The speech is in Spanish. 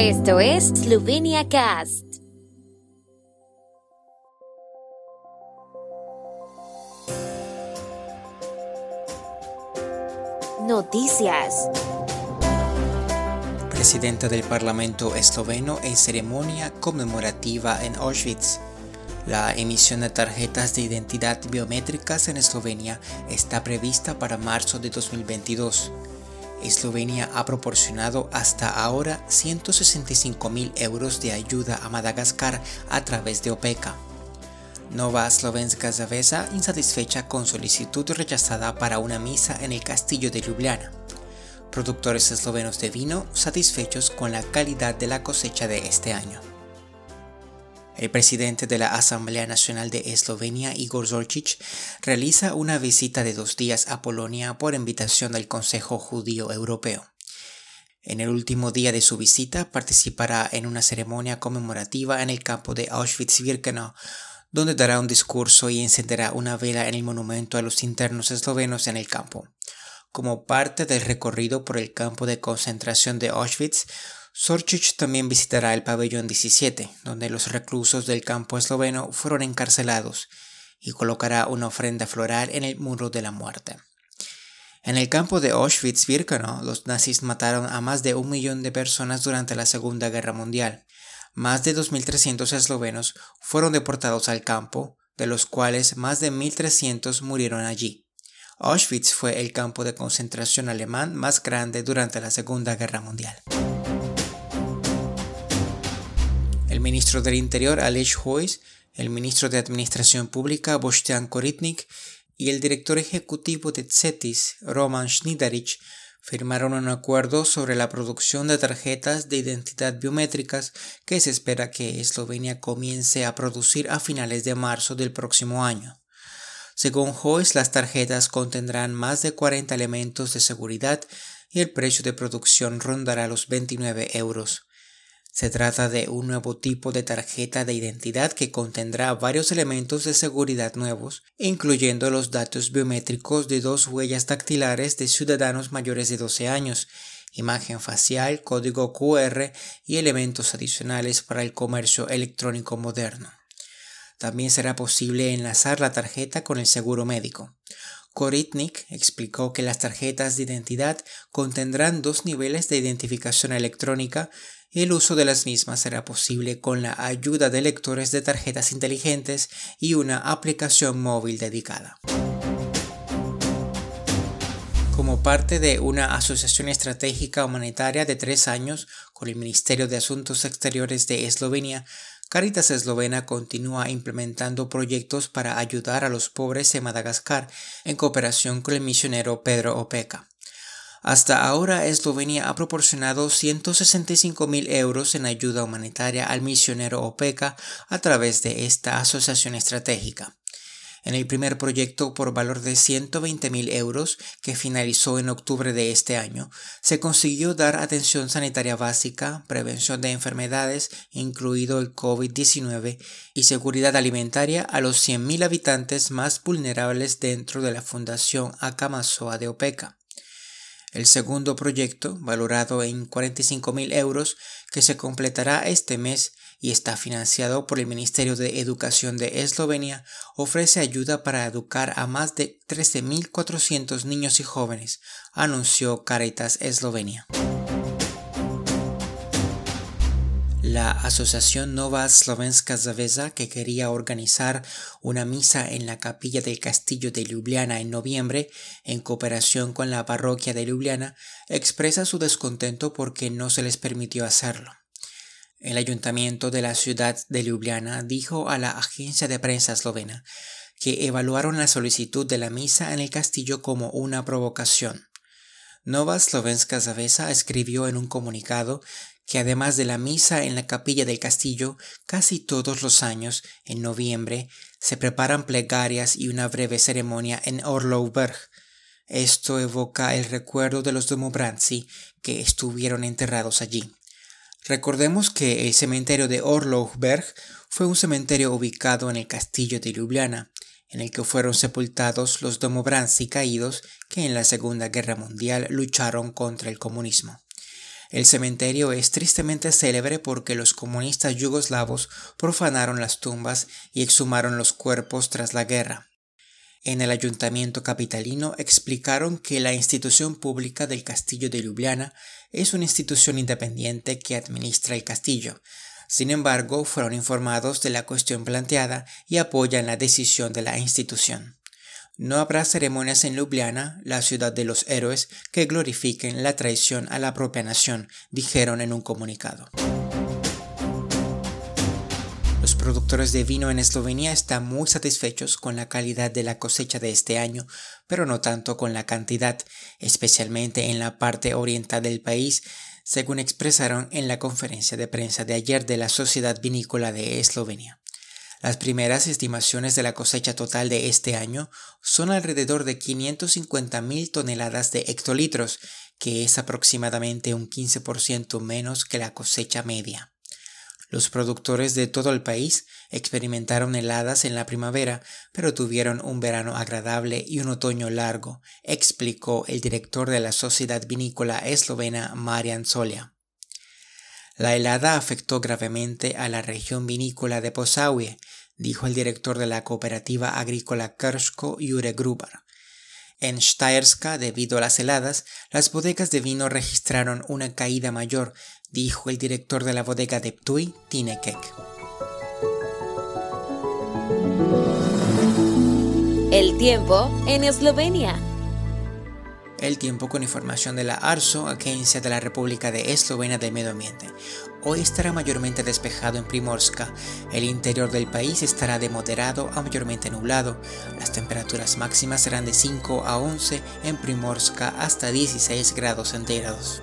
Esto es Slovenia Cast. Noticias. Presidenta del Parlamento esloveno en ceremonia conmemorativa en Auschwitz. La emisión de tarjetas de identidad biométricas en Eslovenia está prevista para marzo de 2022. Eslovenia ha proporcionado hasta ahora 165 mil euros de ayuda a Madagascar a través de OPECA. Nova Slovenska Zavesa insatisfecha con solicitud rechazada para una misa en el castillo de Ljubljana. Productores eslovenos de vino satisfechos con la calidad de la cosecha de este año. El presidente de la Asamblea Nacional de Eslovenia, Igor Zorčić, realiza una visita de dos días a Polonia por invitación del Consejo Judío Europeo. En el último día de su visita participará en una ceremonia conmemorativa en el campo de Auschwitz-Birkenau, donde dará un discurso y encenderá una vela en el monumento a los internos eslovenos en el campo. Como parte del recorrido por el campo de concentración de Auschwitz, Sorchich también visitará el pabellón 17, donde los reclusos del campo esloveno fueron encarcelados, y colocará una ofrenda floral en el muro de la muerte. En el campo de Auschwitz-Birkenau, los nazis mataron a más de un millón de personas durante la Segunda Guerra Mundial. Más de 2.300 eslovenos fueron deportados al campo, de los cuales más de 1.300 murieron allí. Auschwitz fue el campo de concentración alemán más grande durante la Segunda Guerra Mundial. El ministro del Interior Aleš Hojs, el ministro de Administración Pública Boštjan Koritnik y el director ejecutivo de CETIS, Roman Schnidaric, firmaron un acuerdo sobre la producción de tarjetas de identidad biométricas que se espera que Eslovenia comience a producir a finales de marzo del próximo año. Según Hojs, las tarjetas contendrán más de 40 elementos de seguridad y el precio de producción rondará los 29 euros. Se trata de un nuevo tipo de tarjeta de identidad que contendrá varios elementos de seguridad nuevos, incluyendo los datos biométricos de dos huellas dactilares de ciudadanos mayores de 12 años, imagen facial, código QR y elementos adicionales para el comercio electrónico moderno. También será posible enlazar la tarjeta con el seguro médico. Koritnik explicó que las tarjetas de identidad contendrán dos niveles de identificación electrónica el uso de las mismas será posible con la ayuda de lectores de tarjetas inteligentes y una aplicación móvil dedicada. Como parte de una asociación estratégica humanitaria de tres años con el Ministerio de Asuntos Exteriores de Eslovenia, Caritas Eslovena continúa implementando proyectos para ayudar a los pobres en Madagascar en cooperación con el misionero Pedro Opeca. Hasta ahora Eslovenia ha proporcionado 165 mil euros en ayuda humanitaria al misionero OPECA a través de esta asociación estratégica. En el primer proyecto por valor de 120 mil euros, que finalizó en octubre de este año, se consiguió dar atención sanitaria básica, prevención de enfermedades, incluido el COVID-19, y seguridad alimentaria a los 100.000 habitantes más vulnerables dentro de la Fundación Akamasoa de OPECA el segundo proyecto, valorado en 45.000 euros, que se completará este mes y está financiado por el Ministerio de Educación de Eslovenia, ofrece ayuda para educar a más de 13.400 niños y jóvenes, anunció Caritas Eslovenia. La Asociación Nova Slovenska Zaveza, que quería organizar una misa en la capilla del castillo de Ljubljana en noviembre, en cooperación con la parroquia de Ljubljana, expresa su descontento porque no se les permitió hacerlo. El ayuntamiento de la ciudad de Ljubljana dijo a la agencia de prensa eslovena que evaluaron la solicitud de la misa en el castillo como una provocación. Nova Slovenska Zavesa escribió en un comunicado que además de la misa en la capilla del castillo, casi todos los años, en noviembre, se preparan plegarias y una breve ceremonia en Orlovberg. Esto evoca el recuerdo de los Domobranzi que estuvieron enterrados allí. Recordemos que el cementerio de Orlovberg fue un cementerio ubicado en el castillo de Ljubljana, en el que fueron sepultados los Domobranzi caídos que en la Segunda Guerra Mundial lucharon contra el comunismo. El cementerio es tristemente célebre porque los comunistas yugoslavos profanaron las tumbas y exhumaron los cuerpos tras la guerra. En el ayuntamiento capitalino explicaron que la institución pública del castillo de Ljubljana es una institución independiente que administra el castillo. Sin embargo, fueron informados de la cuestión planteada y apoyan la decisión de la institución. No habrá ceremonias en Ljubljana, la ciudad de los héroes, que glorifiquen la traición a la propia nación, dijeron en un comunicado. Los productores de vino en Eslovenia están muy satisfechos con la calidad de la cosecha de este año, pero no tanto con la cantidad, especialmente en la parte oriental del país, según expresaron en la conferencia de prensa de ayer de la Sociedad Vinícola de Eslovenia. Las primeras estimaciones de la cosecha total de este año son alrededor de 550.000 toneladas de hectolitros, que es aproximadamente un 15% menos que la cosecha media. Los productores de todo el país experimentaron heladas en la primavera, pero tuvieron un verano agradable y un otoño largo, explicó el director de la Sociedad Vinícola Eslovena Marian Solia. La helada afectó gravemente a la región vinícola de Posaue, dijo el director de la cooperativa agrícola Kershko Jure Gruber. En Steyerska, debido a las heladas, las bodegas de vino registraron una caída mayor, dijo el director de la bodega de Ptui, Tinekek. El tiempo en Eslovenia. El tiempo con información de la ARSO, Agencia de la República de Eslovenia del Medio Ambiente. Hoy estará mayormente despejado en Primorska. El interior del país estará de moderado a mayormente nublado. Las temperaturas máximas serán de 5 a 11 en Primorska hasta 16 grados centígrados.